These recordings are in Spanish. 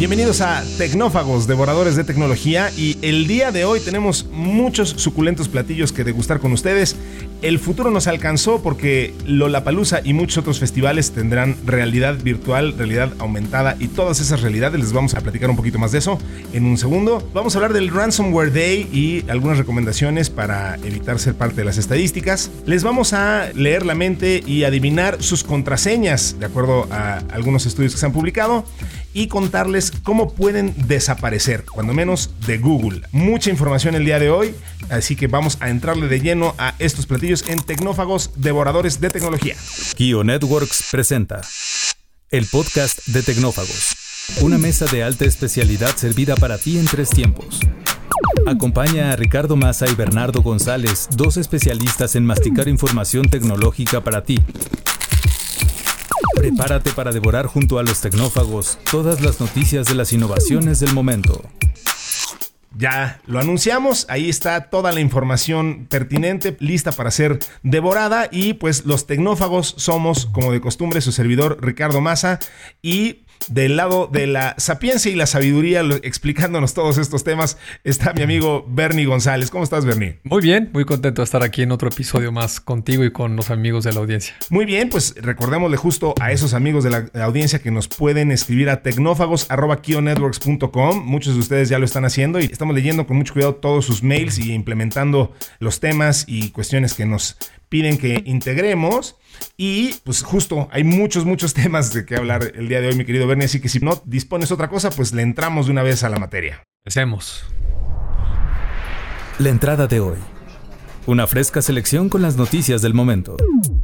Bienvenidos a Tecnófagos, devoradores de tecnología y el día de hoy tenemos muchos suculentos platillos que degustar con ustedes. El futuro nos alcanzó porque Lollapalooza y muchos otros festivales tendrán realidad virtual, realidad aumentada y todas esas realidades. Les vamos a platicar un poquito más de eso en un segundo. Vamos a hablar del Ransomware Day y algunas recomendaciones para evitar ser parte de las estadísticas. Les vamos a leer la mente y adivinar sus contraseñas de acuerdo a algunos estudios que se han publicado y contarles cómo pueden desaparecer, cuando menos de Google. Mucha información el día de hoy, así que vamos a entrarle de lleno a estos platillos en Tecnófagos Devoradores de Tecnología. Kio Networks presenta el podcast de Tecnófagos, una mesa de alta especialidad servida para ti en tres tiempos. Acompaña a Ricardo Massa y Bernardo González, dos especialistas en masticar información tecnológica para ti Prepárate para devorar junto a los tecnófagos todas las noticias de las innovaciones del momento. Ya lo anunciamos, ahí está toda la información pertinente, lista para ser devorada y pues los tecnófagos somos como de costumbre su servidor Ricardo Massa y del lado de la sapiencia y la sabiduría, explicándonos todos estos temas, está mi amigo Bernie González. ¿Cómo estás, Bernie? Muy bien, muy contento de estar aquí en otro episodio más contigo y con los amigos de la audiencia. Muy bien, pues recordémosle justo a esos amigos de la audiencia que nos pueden escribir a tecnófagos.kionetworks.com. Muchos de ustedes ya lo están haciendo y estamos leyendo con mucho cuidado todos sus mails y implementando los temas y cuestiones que nos piden que integremos. Y pues justo hay muchos, muchos temas de que hablar el día de hoy, mi querido Bernie. Así que si no dispones otra cosa, pues le entramos de una vez a la materia. Empecemos. La entrada de hoy. Una fresca selección con las noticias del momento.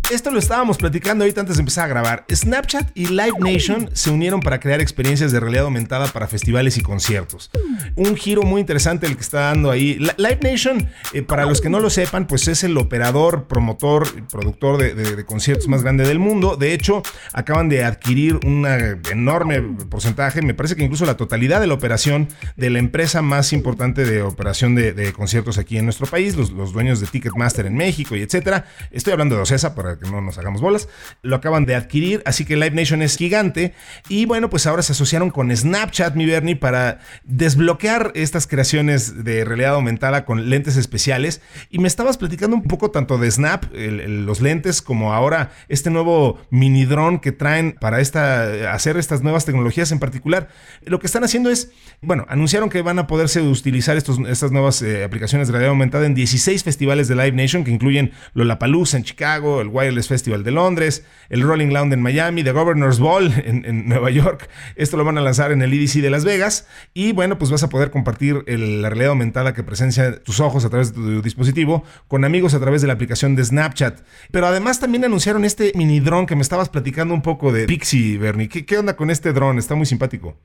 Esto lo estábamos platicando ahorita antes de empezar a grabar. Snapchat y Live Nation se unieron para crear experiencias de realidad aumentada para festivales y conciertos. Un giro muy interesante el que está dando ahí. Live Nation, eh, para los que no lo sepan, pues es el operador, promotor, productor de, conciertos más grande del mundo. De hecho, acaban de adquirir un enorme porcentaje, me parece que incluso la totalidad de la operación de la empresa más importante de operación de, conciertos aquí en nuestro país, los, los, dueños de Ticketmaster en México y etcétera. Estoy hablando de Ocesa para que no nos hagamos bolas. Lo acaban de adquirir, así que Live Nation es gigante. Y bueno, pues ahora se asociaron con Snapchat, mi Bernie, para desbloquear estas creaciones de realidad aumentada con lentes especiales. Y me estabas platicando un poco tanto de Snap, los lentes, como ahora este nuevo mini dron que traen para esta, hacer estas nuevas tecnologías en particular. Lo que están haciendo es, bueno, anunciaron que van a poderse utilizar estos, estas nuevas eh, aplicaciones de realidad aumentada en 16 festivales de Live Nation que incluyen Lollapalooza en Chicago, el Wireless Festival de Londres, el Rolling Loud en Miami, The Governor's Ball en, Nueva York. Esto lo van a lanzar en el EDC de Las Vegas. Y bueno, pues vas a poder compartir la realidad aumentada que presencia tus ojos a través de tu dispositivo con amigos a través de la aplicación de Snapchat. Pero además también anunciaron este mini dron que me estabas platicando un poco de Pixie, Bernie. ¿Qué, qué onda con este dron? Está muy simpático.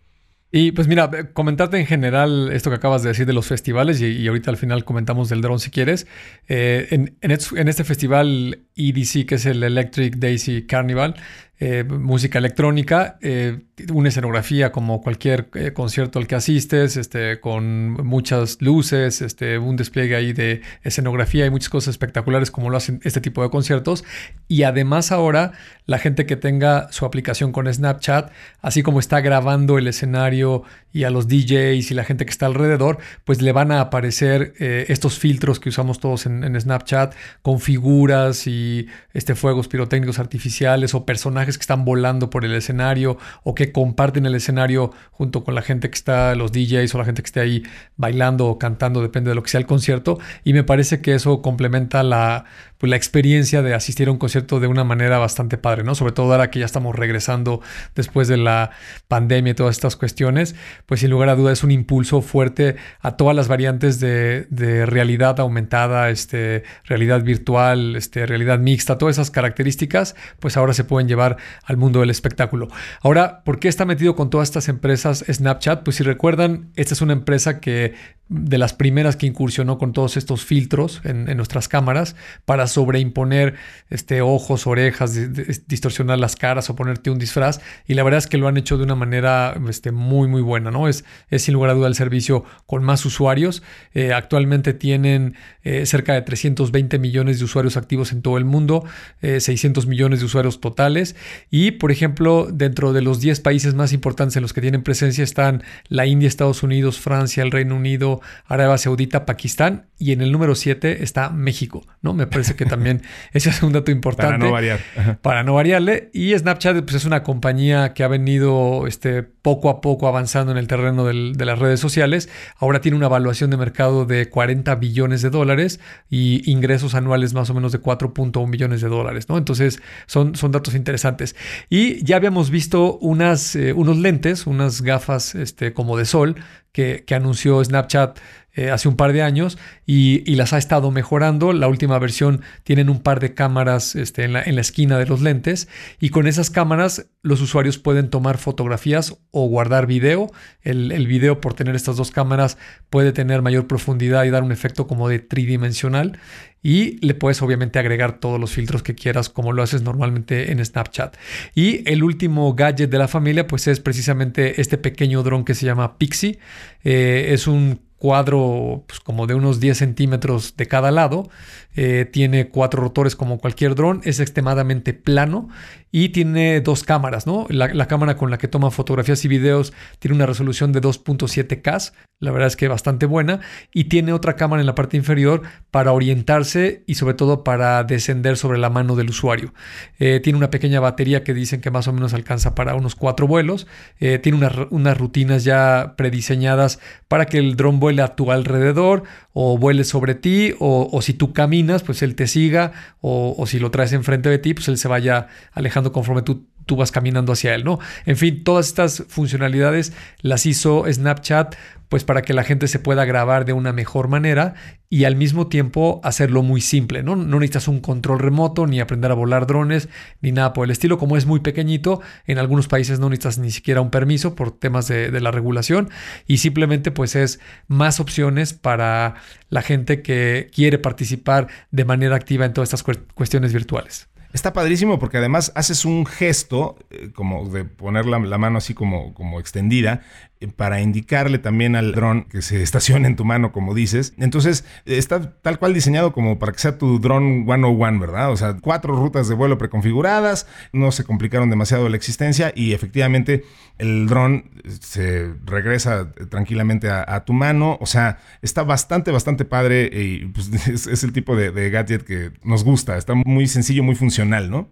Y pues mira, comentarte en general esto que acabas de decir de los festivales y, ahorita al final comentamos del dron si quieres. Eh, en, en, este festival EDC, que es el Electric Daisy Carnival, eh, música electrónica, eh, una escenografía como cualquier eh, concierto al que asistes, este, con muchas luces, este, un despliegue ahí de escenografía y muchas cosas espectaculares como lo hacen este tipo de conciertos. Y además ahora la gente que tenga su aplicación con Snapchat, así como está grabando el escenario y a los DJs y la gente que está alrededor, pues le van a aparecer estos filtros que usamos todos en, en, Snapchat con figuras y este, fuegos pirotécnicos artificiales o personajes que están volando por el escenario o que comparten el escenario junto con la gente que está, los DJs o la gente que esté ahí bailando o cantando, depende de lo que sea el concierto. Y me parece que eso complementa la, pues, la experiencia de asistir a un concierto de una manera bastante padre, ¿no? Sobre todo ahora que ya estamos regresando después de la pandemia y todas estas cuestiones, pues sin lugar a duda es un impulso fuerte a todas las variantes de, realidad aumentada, este, realidad virtual, este, realidad mixta, todas esas características, pues ahora se pueden llevar al mundo del espectáculo. Ahora, ¿por qué está metido con todas estas empresas Snapchat? Pues si recuerdan, esta es una empresa que de las primeras que incursionó con todos estos filtros en, nuestras cámaras para sobreimponer este, ojos, orejas, distorsionar las caras o ponerte un disfraz. Y la verdad es que lo han hecho de una manera este, muy, muy buena. ¿no? Es, es sin lugar a duda el servicio con más usuarios. Eh, actualmente tienen eh, cerca de 320 millones de usuarios activos en todo el mundo, 600 millones de usuarios totales. Y, por ejemplo, dentro de los 10 países más importantes en los que tienen presencia están la India, Estados Unidos, Francia, el Reino Unido, Arabia Saudita, Pakistán y en el número 7 está México, ¿no? Me parece que también ese es un dato importante. Para no variar. Para no variarle. Y Snapchat pues, es una compañía que ha venido este, poco a poco avanzando en el terreno de las redes sociales. Ahora tiene una evaluación de mercado de 40 billones de dólares y ingresos anuales más o menos de 4.1 billones de dólares, ¿no? Entonces son, son datos interesantes. Y ya habíamos visto eh, unos lentes, unas gafas este, como de sol que anunció Snapchat eh, hace un par de años y, las ha estado mejorando. La última versión tienen un par de cámaras este, en, la, en, la, esquina de los lentes y con esas cámaras los usuarios pueden tomar fotografías o guardar video. El, el, video por tener estas dos cámaras puede tener mayor profundidad y dar un efecto como de tridimensional y le puedes obviamente agregar todos los filtros que quieras como lo haces normalmente en Snapchat. Y el último gadget de la familia pues es precisamente este pequeño dron que se llama Pixie. Eh, es un cuadro pues, como de unos 10 centímetros de cada lado. Eh, tiene cuatro rotores como cualquier dron. Es extremadamente plano y tiene dos cámaras, ¿no? La, cámara con la que toma fotografías y videos tiene una resolución de 2.7K, la verdad es que bastante buena, y tiene otra cámara en la parte inferior para orientarse y sobre todo para descender sobre la mano del usuario. Eh, tiene una pequeña batería que dicen que más o menos alcanza para unos cuatro vuelos. Eh, tiene unas rutinas ya prediseñadas para que el dron vuele a tu alrededor o vuele sobre ti o, si tú caminas, pues él te siga o, o si lo traes enfrente de ti, pues él se vaya alejando conforme tú, vas caminando hacia él, ¿no? En fin, todas estas funcionalidades las hizo Snapchat pues para que la gente se pueda grabar de una mejor manera y al mismo tiempo hacerlo muy simple, ¿no? No necesitas un control remoto, ni aprender a volar drones, ni nada por el estilo. Como es muy pequeñito, en algunos países no necesitas ni siquiera un permiso por temas de, de la regulación y simplemente pues es más opciones para la gente que quiere participar de manera activa en todas estas cuestiones virtuales. Está padrísimo porque además haces un gesto, eh, como de poner la, mano así como, como extendida, eh, para indicarle también al dron que se estacione en tu mano, como dices. Entonces, está tal cual diseñado como para que sea tu dron 101, ¿verdad? O sea, cuatro rutas de vuelo preconfiguradas, no se complicaron demasiado la existencia y efectivamente el dron se regresa tranquilamente a, tu mano. O sea, está bastante, bastante padre y pues, es, el tipo de gadget que nos gusta. Está muy sencillo, muy funcional, ¿no?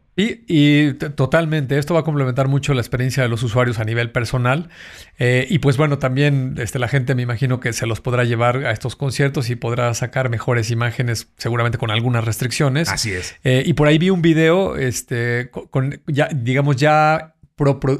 Y, totalmente, esto va a complementar mucho la experiencia de los usuarios a nivel personal. Eh, y pues bueno, también este, la gente me imagino que se los podrá llevar a estos conciertos y podrá sacar mejores imágenes, seguramente con algunas restricciones. Así es. Eh, y por ahí vi un video, este, con, ya, digamos, ya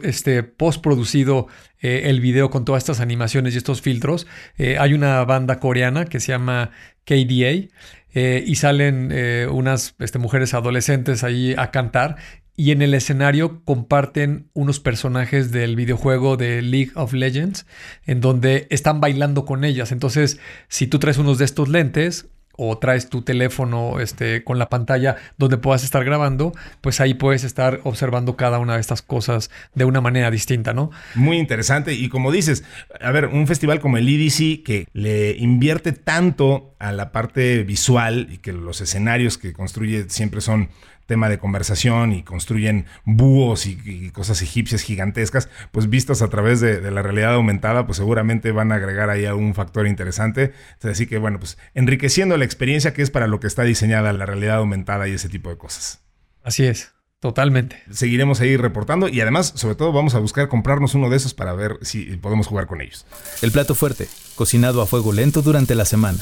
este, postproducido eh, el video con todas estas animaciones y estos filtros. hay una banda coreana que se llama KDA. Eh, y salen eh, unas este, mujeres adolescentes ahí a cantar y en el escenario comparten unos personajes del videojuego de League of Legends en donde están bailando con ellas. Entonces, si tú traes unos de estos lentes, o traes tu teléfono este, con la pantalla donde puedas estar grabando, pues ahí puedes estar observando cada una de estas cosas de una manera distinta, ¿no? Muy interesante. Y como dices, a ver, un festival como el EDC que le invierte tanto a la parte visual y que los escenarios que construye siempre son tema de conversación y construyen búhos y, cosas egipcias gigantescas, pues vistas a través de, la realidad aumentada, pues seguramente van a agregar ahí algún factor interesante. Así que bueno, pues enriqueciendo la experiencia que es para lo que está diseñada la realidad aumentada y ese tipo de cosas. Así es. Totalmente. Seguiremos ahí reportando y además, sobre todo, vamos a buscar comprarnos uno de esos para ver si podemos jugar con ellos. El plato fuerte, cocinado a fuego lento durante la semana.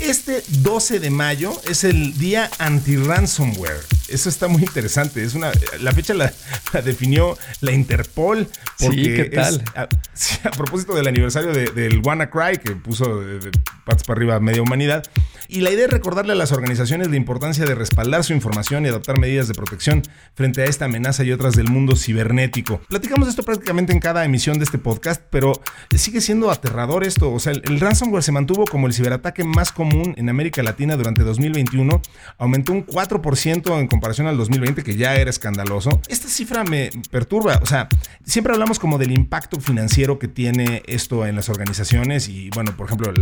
Este 12 de mayo es el día anti-ransomware. Eso está muy interesante. Es una, la fecha la, definió la Interpol. sí, ¿qué tal? a, propósito del aniversario del WannaCry, que puso de, patas para arriba a media humanidad. Y la idea es recordarle a las organizaciones la importancia de respaldar su información y adoptar medidas de protección frente a esta amenaza y otras del mundo cibernético. Platicamos esto prácticamente en cada emisión de este podcast, pero sigue siendo aterrador esto. O sea, el, ransomware se mantuvo como el ciberataque más común en América Latina durante 2021. Aumentó un 4% en comparación al 2020, que ya era escandaloso. Esta cifra me perturba. O sea, siempre hablamos como del impacto financiero que tiene esto en las organizaciones. Y bueno, por ejemplo,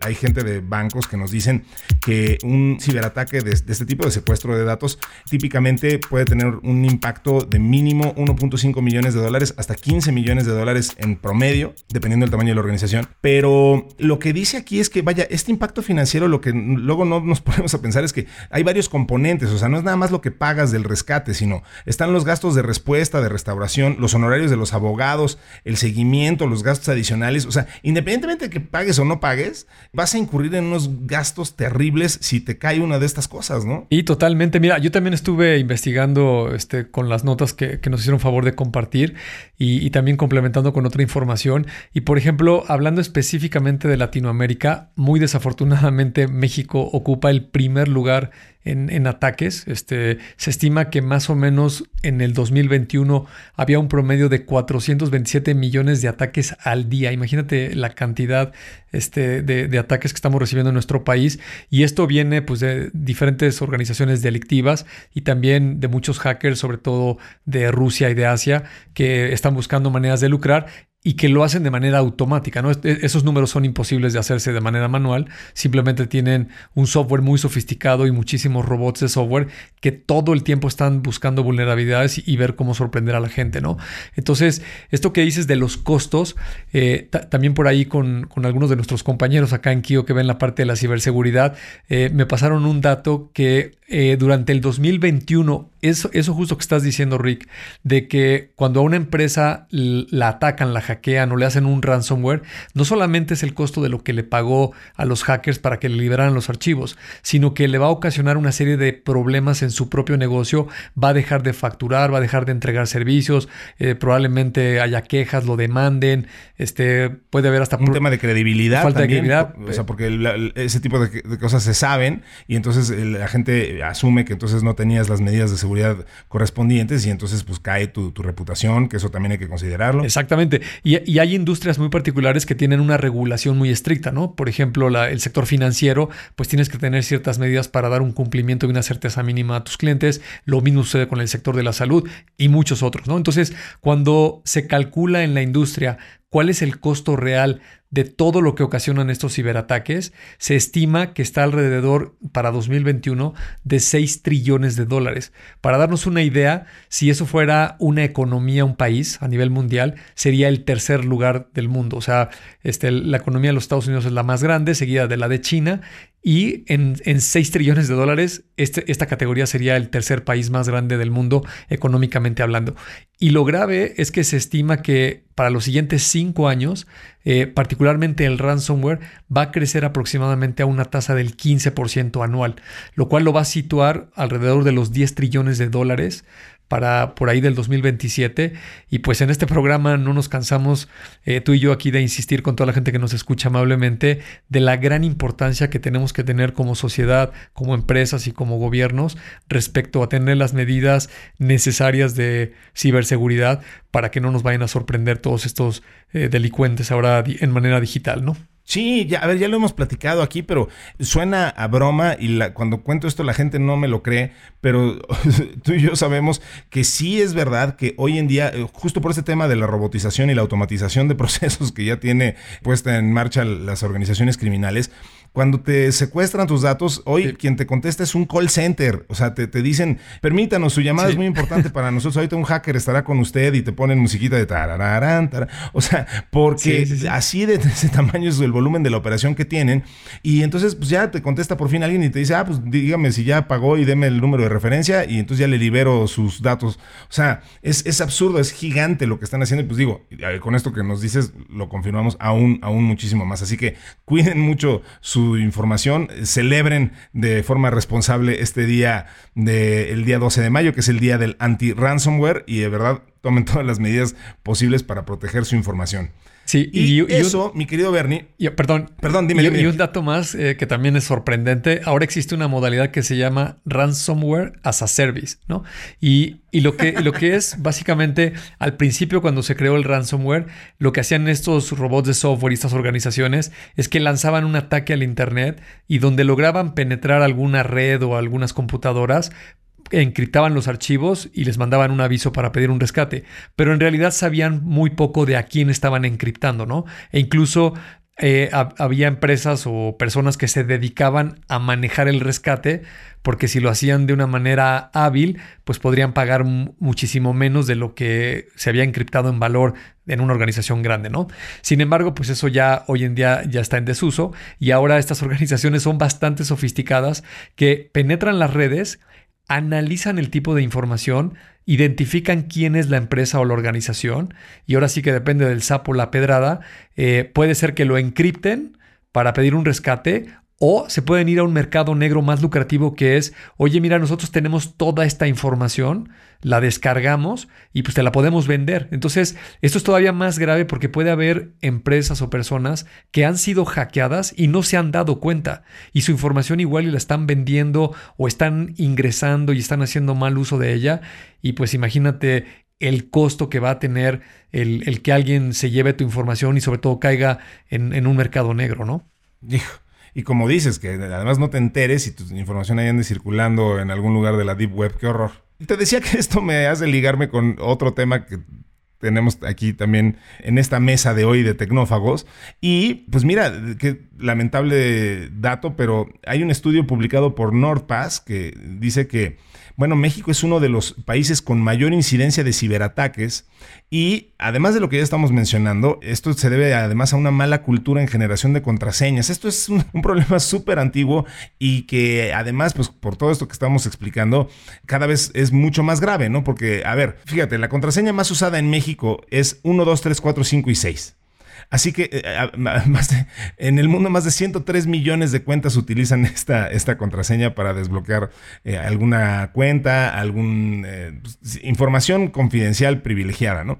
hay gente de bancos que nos dicen que un ciberataque de, de, este tipo de secuestro de datos típicamente puede tener un impacto de mínimo 1.5 millones de dólares hasta 15 millones de dólares en promedio, dependiendo del tamaño de la organización. Pero lo que dice aquí es que, vaya, este impacto financiero, lo que luego no nos ponemos a pensar es que hay varios componentes, o sea, no es nada más lo que pagas del rescate, sino están los gastos de respuesta, de restauración, los honorarios de los abogados, el seguimiento, los gastos adicionales, o sea, independientemente de que pagues o no pagues, vas a incurrir en unos gastos terribles si te cae una de estas cosas, ¿no? Y totalmente, mira, yo también estuve investigando este, con las notas que, nos hicieron favor de compartir y, también complementando con otra información. Y por ejemplo, hablando específicamente de Latinoamérica, muy desafortunadamente México ocupa el primer lugar en, ataques. Este, se estima que más o menos en el 2021 había un promedio de 427 millones de ataques al día. Imagínate la cantidad este, de, ataques que estamos recibiendo en nuestro país. Y esto viene pues, de diferentes organizaciones delictivas y también de muchos hackers, sobre todo de Rusia y de Asia, que están buscando maneras de lucrar y que lo hacen de manera automática. ¿no? Esos números son imposibles de hacerse de manera manual. Simplemente tienen un software muy sofisticado y muchísimos robots de software que todo el tiempo están buscando vulnerabilidades y, ver cómo sorprender a la gente. ¿no? Entonces, esto que dices de los costos, eh, también por ahí con, algunos de nuestros compañeros acá en Kio que ven la parte de la ciberseguridad, eh, me pasaron un dato que eh, durante el 2021, eso, eso justo que estás diciendo, Rick, de que cuando a una empresa la atacan, la hackean o le hacen un ransomware, no solamente es el costo de lo que le pagó a los hackers para que le liberaran los archivos, sino que le va a ocasionar una serie de problemas en su propio negocio, va a dejar de facturar, va a dejar de entregar servicios, eh, probablemente haya quejas, lo demanden, este, puede haber hasta... Un tema de credibilidad. Falta de credibilidad. O sea, porque ese tipo de, de cosas se saben y entonces la gente asume que entonces no tenías las medidas de seguridad correspondientes y entonces pues cae tu, reputación, que eso también hay que considerarlo. Exactamente. Y, hay industrias muy particulares que tienen una regulación muy estricta, ¿no? Por ejemplo, el sector financiero, pues tienes que tener ciertas medidas para dar un cumplimiento y una certeza mínima a tus clientes. Lo mismo sucede con el sector de la salud y muchos otros, ¿no? Entonces, cuando se calcula en la industria cuál es el costo real de todo lo que ocasionan estos ciberataques, se estima que está alrededor para 2021 de 6 trillones de dólares. Para darnos una idea, si eso fuera una economía, un país a nivel mundial, sería el tercer lugar del mundo. O sea, este, la economía de los Estados Unidos es la más grande, seguida de la de China, y en, en 6 trillones de dólares, este, esta categoría sería el tercer país más grande del mundo económicamente hablando. Y lo grave es que se estima que para los siguientes 5 años, eh, particularmente el ransomware, va a crecer aproximadamente a una tasa del 15% anual, lo cual lo va a situar alrededor de los 10 trillones de dólares para por ahí del 2027. Y pues en este programa no nos cansamos, eh, tú y yo aquí, de insistir con toda la gente que nos escucha amablemente, de la gran importancia que tenemos que tener como sociedad, como empresas y como gobiernos respecto a tener las medidas necesarias de ciberseguridad para que no nos vayan a sorprender todos estos eh, delincuentes ahora en manera digital, ¿no? Sí, ya, a ver, ya lo hemos platicado aquí, pero suena a broma y la, cuando cuento esto la gente no me lo cree, pero tú y yo sabemos que sí es verdad que hoy en día, eh, justo por este tema de la robotización y la automatización de procesos que ya tiene puesta en marcha las organizaciones criminales, cuando te secuestran tus datos, hoy quien te contesta es un call center. O sea, te, dicen, permítanos, su llamada es muy importante para nosotros. Ahorita un hacker estará con usted y te ponen musiquita de tarararán. O sea, porque así de ese tamaño es el volumen de la operación que tienen. Y entonces, pues ya te contesta por fin alguien y te dice, ah, pues dígame si ya pagó y deme el número de referencia y entonces ya le libero sus datos. O sea, es, es absurdo, es gigante lo que están haciendo. Y pues digo, con esto que nos dices, lo confirmamos aún, aún muchísimo más. Así que cuiden mucho su información, celebren de forma responsable este día del día 12 de mayo, que es el día del anti-ransomware, y de verdad tomen todas las medidas posibles para proteger su información. Sí, y, eso, mi querido Bernie. perdón, perdón, dime, y, un dato más eh, que también es sorprendente. Ahora existe una modalidad que se llama ransomware as a service, ¿no? Y, lo, que, lo que es básicamente al principio, cuando se creó el ransomware, lo que hacían estos robots de software y estas organizaciones es que lanzaban un ataque al Internet y donde lograban penetrar alguna red o algunas computadoras, encriptaban los archivos y les mandaban un aviso para pedir un rescate, pero en realidad sabían muy poco de a quién estaban encriptando, ¿no? E incluso eh, había empresas o personas que se dedicaban a manejar el rescate, porque si lo hacían de una manera hábil, pues podrían pagar muchísimo menos de lo que se había encriptado en valor en una organización grande, ¿no? Sin embargo, pues eso ya hoy en día ya está en desuso y ahora estas organizaciones son bastante sofisticadas que penetran las redes analizan el tipo de información, identifican quién es la empresa o la organización, y ahora sí que depende del sapo la pedrada, eh, puede ser que lo encripten para pedir un rescate o se pueden ir a un mercado negro más lucrativo que es, oye, mira, nosotros tenemos toda esta información, la descargamos y pues te la podemos vender. Entonces, esto es todavía más grave porque puede haber empresas o personas que han sido hackeadas y no se han dado cuenta y su información igual y la están vendiendo o están ingresando y están haciendo mal uso de ella. Y pues imagínate el costo que va a tener el, que alguien se lleve tu información y sobre todo caiga en, en un mercado negro, ¿no? Y como dices, que además no te enteres y tu información ahí ande circulando en algún lugar de la Deep Web, qué horror. Te decía que esto me hace ligarme con otro tema que tenemos aquí también en esta mesa de hoy de tecnófagos. Y pues mira, qué lamentable dato, pero hay un estudio publicado por NordPass que dice que bueno, México es uno de los países con mayor incidencia de ciberataques y además de lo que ya estamos mencionando, esto se debe además a una mala cultura en generación de contraseñas. Esto es un, problema súper antiguo y que además, pues por todo esto que estamos explicando, cada vez es mucho más grave, ¿no? Porque, a ver, fíjate, la contraseña más usada en México es 1, 2, 3, 4, 5 y 6. Así que eh, en el mundo más de 103 millones de cuentas utilizan esta, esta contraseña para desbloquear eh, alguna cuenta, alguna eh, información confidencial privilegiada. ¿no?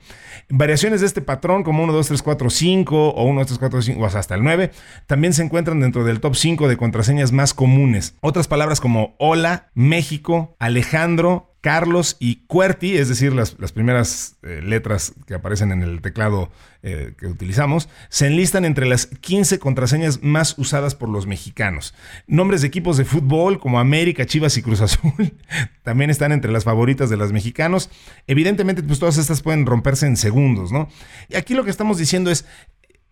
Variaciones de este patrón como 1, 2, 3, 4, 5 o 1, 2, 3, 4, 5 o hasta el 9 también se encuentran dentro del top 5 de contraseñas más comunes. Otras palabras como hola, México, Alejandro, Carlos y QWERTY, es decir, las, primeras eh, letras que aparecen en el teclado eh, que utilizamos, se enlistan entre las 15 contraseñas más usadas por los mexicanos. Nombres de equipos de fútbol como América, Chivas y Cruz Azul también están entre las favoritas de los mexicanos. Evidentemente, pues todas estas pueden romperse en segundos, ¿no? Y aquí lo que estamos diciendo es,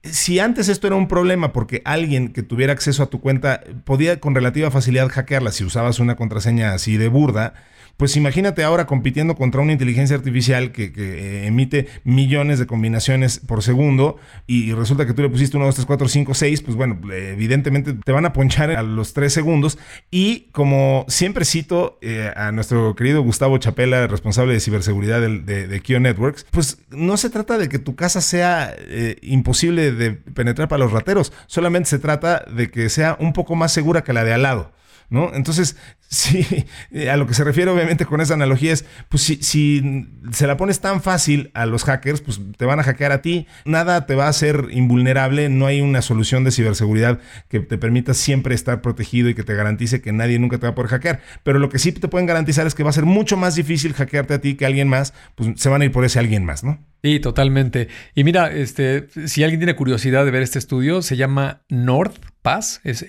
si antes esto era un problema porque alguien que tuviera acceso a tu cuenta podía con relativa facilidad hackearla si usabas una contraseña así de burda, pues imagínate ahora compitiendo contra una inteligencia artificial que, eh, emite millones de combinaciones por segundo y, resulta que tú le pusiste 1, 2, 3, 4, 5, 6, pues bueno, evidentemente te van a ponchar a los 3 segundos. Y como siempre cito eh, a nuestro querido Gustavo Chapela, responsable de ciberseguridad de, de, Kio Networks, pues no se trata de que tu casa sea eh, imposible de penetrar para los rateros, solamente se trata de que sea un poco más segura que la de al lado. ¿no? Entonces, sí, a lo que se refiere obviamente con esa analogía es, pues si, si, se la pones tan fácil a los hackers, pues te van a hackear a ti, nada te va a hacer invulnerable, no hay una solución de ciberseguridad que te permita siempre estar protegido y que te garantice que nadie nunca te va a poder hackear, pero lo que sí te pueden garantizar es que va a ser mucho más difícil hackearte a ti que a alguien más, pues se van a ir por ese alguien más, ¿no? Sí, totalmente. Y mira, este, si alguien tiene curiosidad de ver este estudio, se llama NordPass, es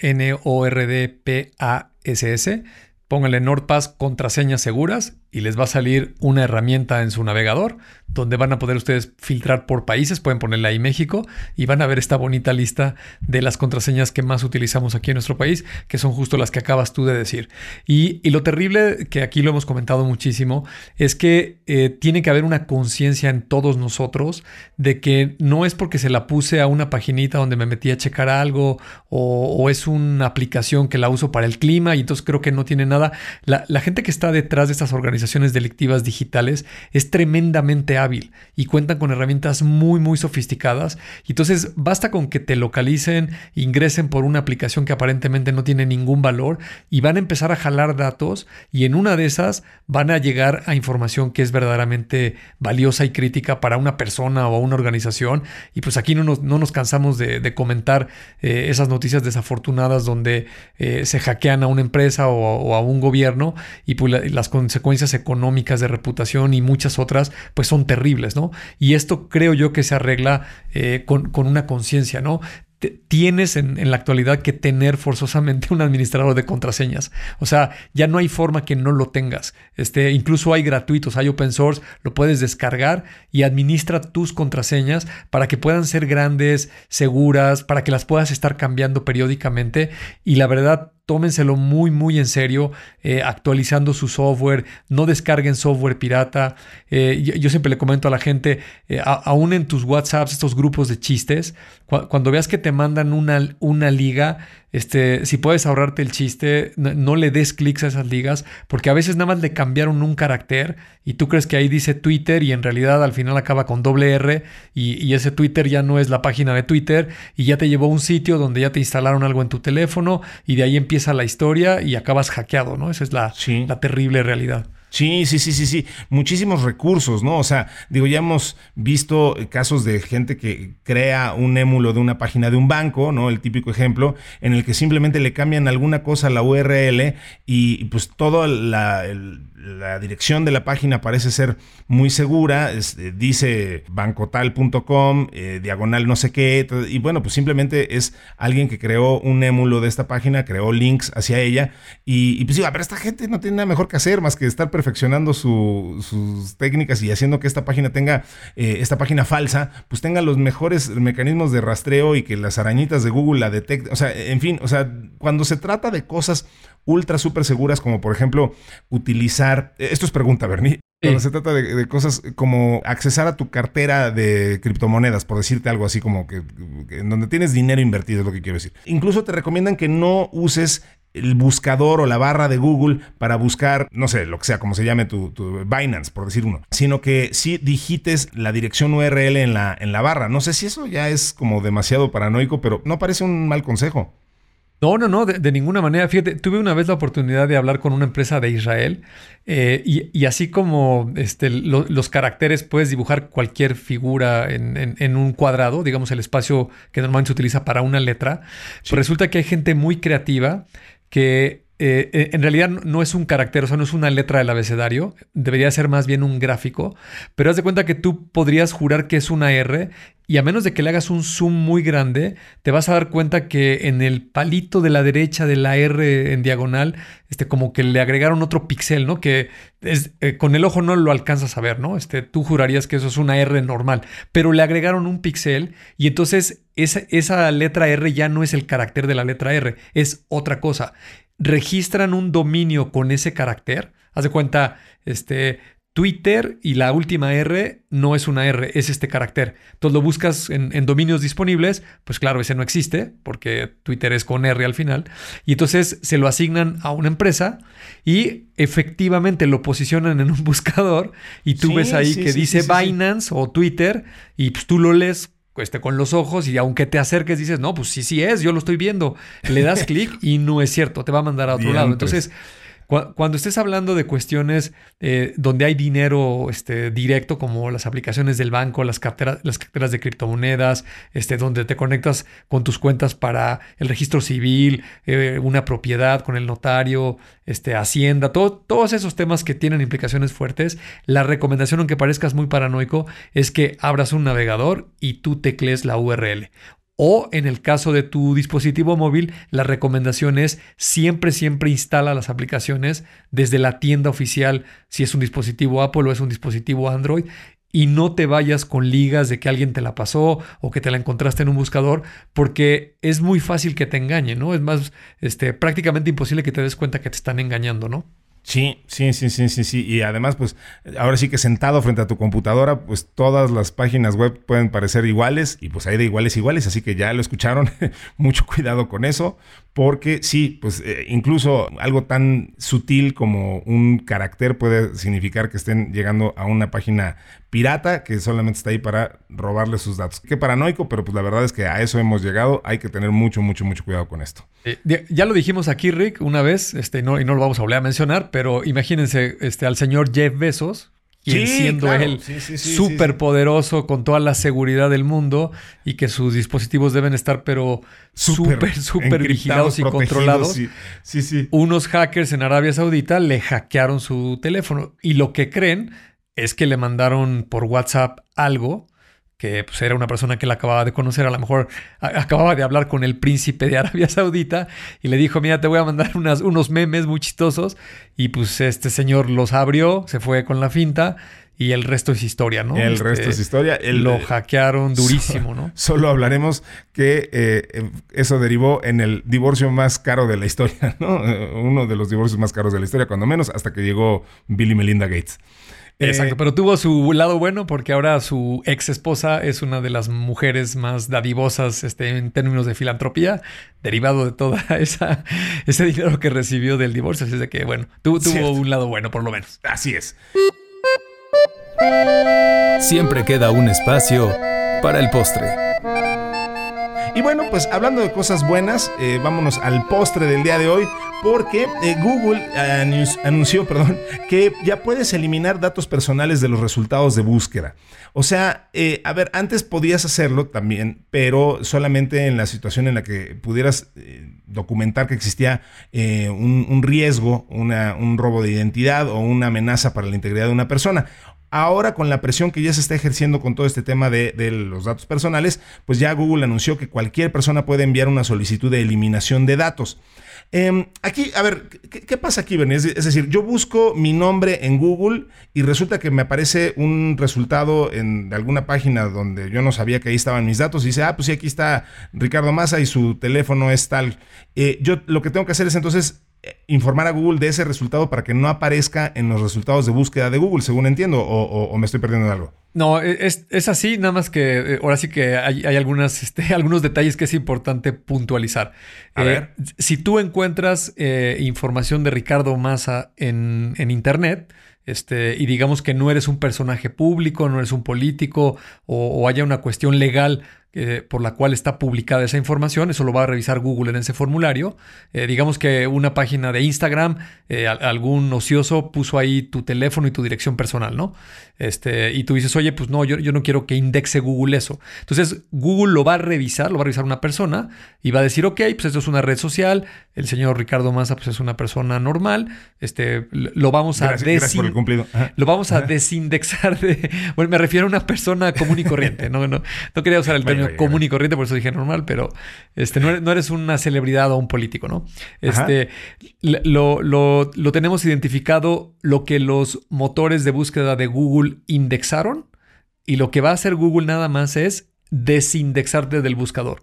N-O-R-D-P-A-S-S. Póngale NordPass contraseñas seguras y les va a salir una herramienta en su navegador donde van a poder ustedes filtrar por países, pueden ponerle ahí México y van a ver esta bonita lista de las contraseñas que más utilizamos aquí en nuestro país, que son justo las que acabas tú de decir. Y, lo terrible, que aquí lo hemos comentado muchísimo, es que eh, tiene que haber una conciencia en todos nosotros de que no es porque se la puse a una paginita donde me metí a checar algo o, es una aplicación que la uso para el clima y entonces creo que no tiene nada. La, la gente que está detrás de estas organizaciones delictivas digitales es tremendamente hábil y cuentan con herramientas muy, muy sofisticadas. Entonces basta con que te localicen, ingresen por una aplicación que aparentemente no tiene ningún valor y van a empezar a jalar datos y en una de esas van a llegar a información que es verdaderamente valiosa y crítica para una persona o una organización. Y pues aquí no nos, no nos cansamos de, comentar eh, esas noticias desafortunadas donde eh, se hackean a una empresa o, a un gobierno y pues las consecuencias económicas de reputación y muchas otras pues son terribles, ¿no? Y esto creo yo que se arregla eh, con, con, una conciencia, ¿no? tienes en, la actualidad que tener forzosamente un administrador de contraseñas. O sea, ya no hay forma que no lo tengas. Este, incluso hay gratuitos, hay open source, lo puedes descargar y administra tus contraseñas para que puedan ser grandes, seguras, para que las puedas estar cambiando periódicamente. Y la verdad, tómenselo muy, muy en serio, eh, actualizando su software, no descarguen software pirata. Eh, yo, siempre le comento a la gente, eh, aún en tus WhatsApps, estos grupos de chistes, cuando veas que te mandan una, una liga, este, si puedes ahorrarte el chiste, no, le des clics a esas ligas, porque a veces nada más le cambiaron un carácter y tú crees que ahí dice Twitter y en realidad al final acaba con doble R y, ese Twitter ya no es la página de Twitter y ya te llevó a un sitio donde ya te instalaron algo en tu teléfono y de ahí empieza la historia y acabas hackeado, ¿no? Esa es la, la terrible realidad. Sí, sí, sí, sí, sí. Muchísimos recursos, ¿no? O sea, digo, ya hemos visto casos de gente que crea un émulo de una página de un banco, ¿no? El típico ejemplo, en el que simplemente le cambian alguna cosa a la URL y, pues toda la, dirección de la página parece ser muy segura, eh, dice bancotal.com, eh, diagonal no sé qué, y bueno, pues simplemente es alguien que creó un émulo de esta página, creó links hacia ella, y, pues digo, pero esta gente no tiene nada mejor que hacer más que estar perfeccionando sus técnicas y haciendo que esta página tenga, eh, esta página falsa, pues tenga los mejores mecanismos de rastreo y que las arañitas de Google la detecten, o sea, en fin, o sea, cuando se trata de cosas ultra súper seguras, como por ejemplo utilizar, eh, esto es pregunta, Bernie, cuando se trata de, cosas como accesar a tu cartera de criptomonedas, por decirte algo así como que, en donde tienes dinero invertido, es lo que quiero decir. Incluso te recomiendan que no uses el buscador o la barra de Google para buscar, no sé, lo que sea, como se llame tu, tu, Binance, por decir uno, sino que sí digites la dirección URL en la, en la barra. No sé si eso ya es como demasiado paranoico, pero no parece un mal consejo. No, no, no, de, ninguna manera. Fíjate, tuve una vez la oportunidad de hablar con una empresa de Israel eh, y, así como este, los caracteres puedes dibujar cualquier figura en, un cuadrado, digamos el espacio que normalmente se utiliza para una letra, resulta que hay gente muy creativa que eh, eh, en realidad no es un carácter, o sea, no es una letra del abecedario, debería ser más bien un gráfico, pero haz de cuenta que tú podrías jurar que es una R y a menos de que le hagas un zoom muy grande, te vas a dar cuenta que en el palito de la derecha de la R en diagonal, este, como que le agregaron otro pixel, ¿no? Que es, eh, con el ojo no lo alcanzas a ver, ¿no? Este, tú jurarías que eso es una R normal, pero le agregaron un pixel y entonces esa, esa letra R ya no es el carácter de la letra R, es otra cosa registran un dominio con ese carácter. Haz de cuenta, este, Twitter y la última R no es una R, es este carácter. Entonces lo buscas en, dominios disponibles, pues claro, ese no existe porque Twitter es con R al final. Y entonces se lo asignan a una empresa y efectivamente lo posicionan en un buscador y tú ves ahí que dice Binance o Twitter y pues tú lo lees este, con los ojos y aunque te acerques dices, no, pues sí, sí es, yo lo estoy viendo. Le das clic y no es cierto, te va a mandar a otro lado. Entonces, cuando estés hablando de cuestiones eh, donde hay dinero este, directo, como las aplicaciones del banco, las carteras, de criptomonedas, este, donde te conectas con tus cuentas para el registro civil, eh, una propiedad con el notario, este, Hacienda, todos esos temas que tienen implicaciones fuertes, la recomendación, aunque parezcas muy paranoico, es que abras un navegador y tú teclees la URL O en el caso de tu dispositivo móvil, la recomendación es siempre, siempre instala las aplicaciones desde la tienda oficial, si es un dispositivo Apple o es un dispositivo Android, y no te vayas con ligas de que alguien te la pasó o que te la encontraste en un buscador, porque es muy fácil que te engañen, ¿no? Es más, este, prácticamente imposible que te des cuenta que te están engañando, ¿no? Sí, sí, sí, sí, sí, sí. Y además, pues, ahora sí que sentado frente a tu computadora, pues todas las páginas web pueden parecer iguales y pues hay de iguales iguales, así que ya lo escucharon. Mucho cuidado con eso, porque sí, pues eh, incluso algo tan sutil como un carácter puede significar que estén llegando a una página pirata que solamente está ahí para robarle sus datos. Qué paranoico, pero pues la verdad es que a eso hemos llegado. Hay que tener mucho, mucho, mucho cuidado con esto. Eh, ya lo dijimos aquí, Rick, una vez, este, no, y no lo vamos a volver a mencionar, pero imagínense este, al señor Jeff Bezos, quien siendo él súper poderoso con toda la seguridad del mundo y que sus dispositivos deben estar pero súper, súper vigilados y controlados. Sí, sí. Unos hackers en Arabia Saudita le hackearon su teléfono y lo que creen es que le mandaron por WhatsApp algo que pues, era una persona que él acababa de conocer, a lo mejor acababa de hablar con el príncipe de Arabia Saudita y le dijo, mira, te voy a mandar unas, unos memes muy chistosos y pues este señor los abrió, se fue con la finta y el resto es historia, ¿no? El resto es historia. lo hackearon durísimo, ¿no? Solo hablaremos que eh, eso derivó en el divorcio más caro de la historia, ¿no? Uno de los divorcios más caros de la historia, cuando menos, hasta que llegó Billy Melinda Gates. Exacto, eh, pero tuvo su lado bueno porque ahora su ex esposa es una de las mujeres más dadivosas este, en términos de filantropía, derivado de toda esa ese dinero que recibió del divorcio. Así de que, bueno, tuvo un lado bueno, por lo menos. Así es. Siempre queda un espacio para el postre. Y bueno, pues hablando de cosas buenas, eh, vámonos al postre del día de hoy, porque eh, Google anunció perdón, que ya puedes eliminar datos personales de los resultados de búsqueda. O sea, eh, a ver, antes podías hacerlo también, pero solamente en la situación en la que pudieras documentar que existía un, un, riesgo, una, un robo de identidad o una amenaza para la integridad de una persona. Ahora con la presión que ya se está ejerciendo con todo este tema de, los datos personales, pues ya Google anunció que cualquier persona puede enviar una solicitud de eliminación de datos. Em, aquí, a ver, ¿qué, pasa aquí, Bernie? Es, decir, yo busco mi nombre en Google y resulta que me aparece un resultado en alguna página donde yo no sabía que ahí estaban mis datos y dice, ah, pues sí, aquí está Ricardo Massa y su teléfono es tal. Eh, yo lo que tengo que hacer es entonces informar a Google de ese resultado para que no aparezca en los resultados de búsqueda de Google, según entiendo, o, me estoy perdiendo de algo. No, e, es, así, nada más que eh, ahora sí que hay, algunas, este, algunos detalles que es importante puntualizar. A eh, ver. Si tú encuentras eh, información de Ricardo Massa en, en Internet, este, y digamos que no eres un personaje público, no eres un político o, o haya una cuestión legal por la cual está publicada esa información. Eso lo va a revisar Google en ese formulario. Eh, digamos que una página de Instagram, eh, algún ocioso puso ahí tu teléfono y tu dirección personal, ¿no? Este, y tú dices, oye, pues no, yo, yo no quiero que indexe Google eso. Entonces, Google lo va a revisar, lo va a revisar una persona y va a decir, ok, pues esto es una red social. El señor Ricardo Massa, pues es una persona normal. Este, lo vamos a Lo vamos a desindexar de. Bueno, me refiero a una persona común y corriente. No, no, no quería usar el término común y corriente, por eso dije normal, pero este, no, eres, una celebridad o un político, ¿no? Este, lo, lo, lo tenemos identificado lo que los motores de búsqueda de Google indexaron y lo que va a hacer Google nada más es desindexarte del buscador.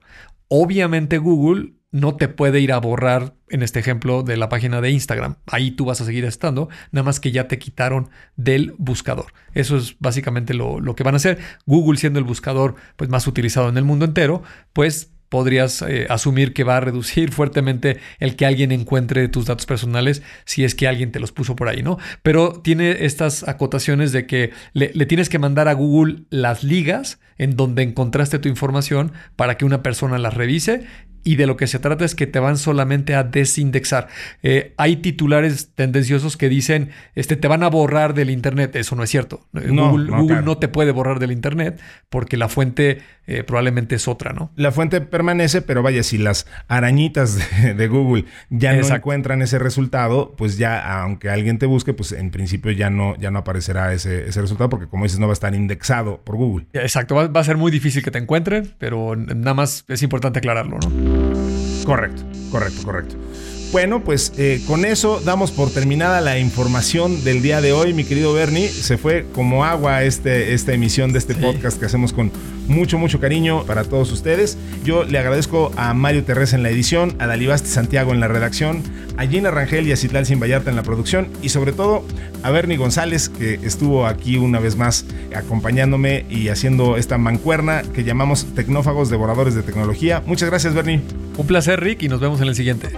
Obviamente Google no te puede ir a borrar, en este ejemplo, de la página de Instagram. Ahí tú vas a seguir estando, nada más que ya te quitaron del buscador. Eso es básicamente lo, que van a hacer. Google siendo el buscador pues, más utilizado en el mundo entero, pues podrías eh, asumir que va a reducir fuertemente el que alguien encuentre tus datos personales si es que alguien te los puso por ahí, ¿no? Pero tiene estas acotaciones de que le, tienes que mandar a Google las ligas en donde encontraste tu información para que una persona las revise y de lo que se trata es que te van solamente a desindexar. Eh, hay titulares tendenciosos que dicen, este, te van a borrar del Internet. Eso no es cierto. Eh, Google, no, te puede borrar del Internet porque la fuente eh, probablemente es otra, ¿no? La fuente permanece, pero vaya, si las arañitas de, Google ya no encuentran ese resultado, pues ya, aunque alguien te busque, pues en principio ya no, ya no aparecerá ese, ese resultado porque como dices, no va a estar indexado por Google. Exacto, va, va a ser muy difícil que te encuentren, pero nada más es importante aclararlo, ¿no? Correcto, correcto, correcto. Bueno, pues eh, con eso damos por terminada la información del día de hoy, mi querido Bernie. Se fue como agua este, esta emisión de este podcast que hacemos con mucho, mucho cariño para todos ustedes. Yo le agradezco a Mario Terrés en la edición, a Dalibaste Santiago en la redacción, a Gina Rangel y a Citlal Sin Vallarta en la producción y sobre todo a Bernie González que estuvo aquí una vez más acompañándome y haciendo esta mancuerna que llamamos Tecnófagos Devoradores de Tecnología. Muchas gracias, Bernie. Un placer, Rick, y nos vemos en el siguiente.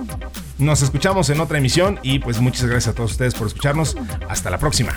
Nos escuchamos en otra emisión y pues muchas gracias a todos ustedes por escucharnos. Hasta la próxima.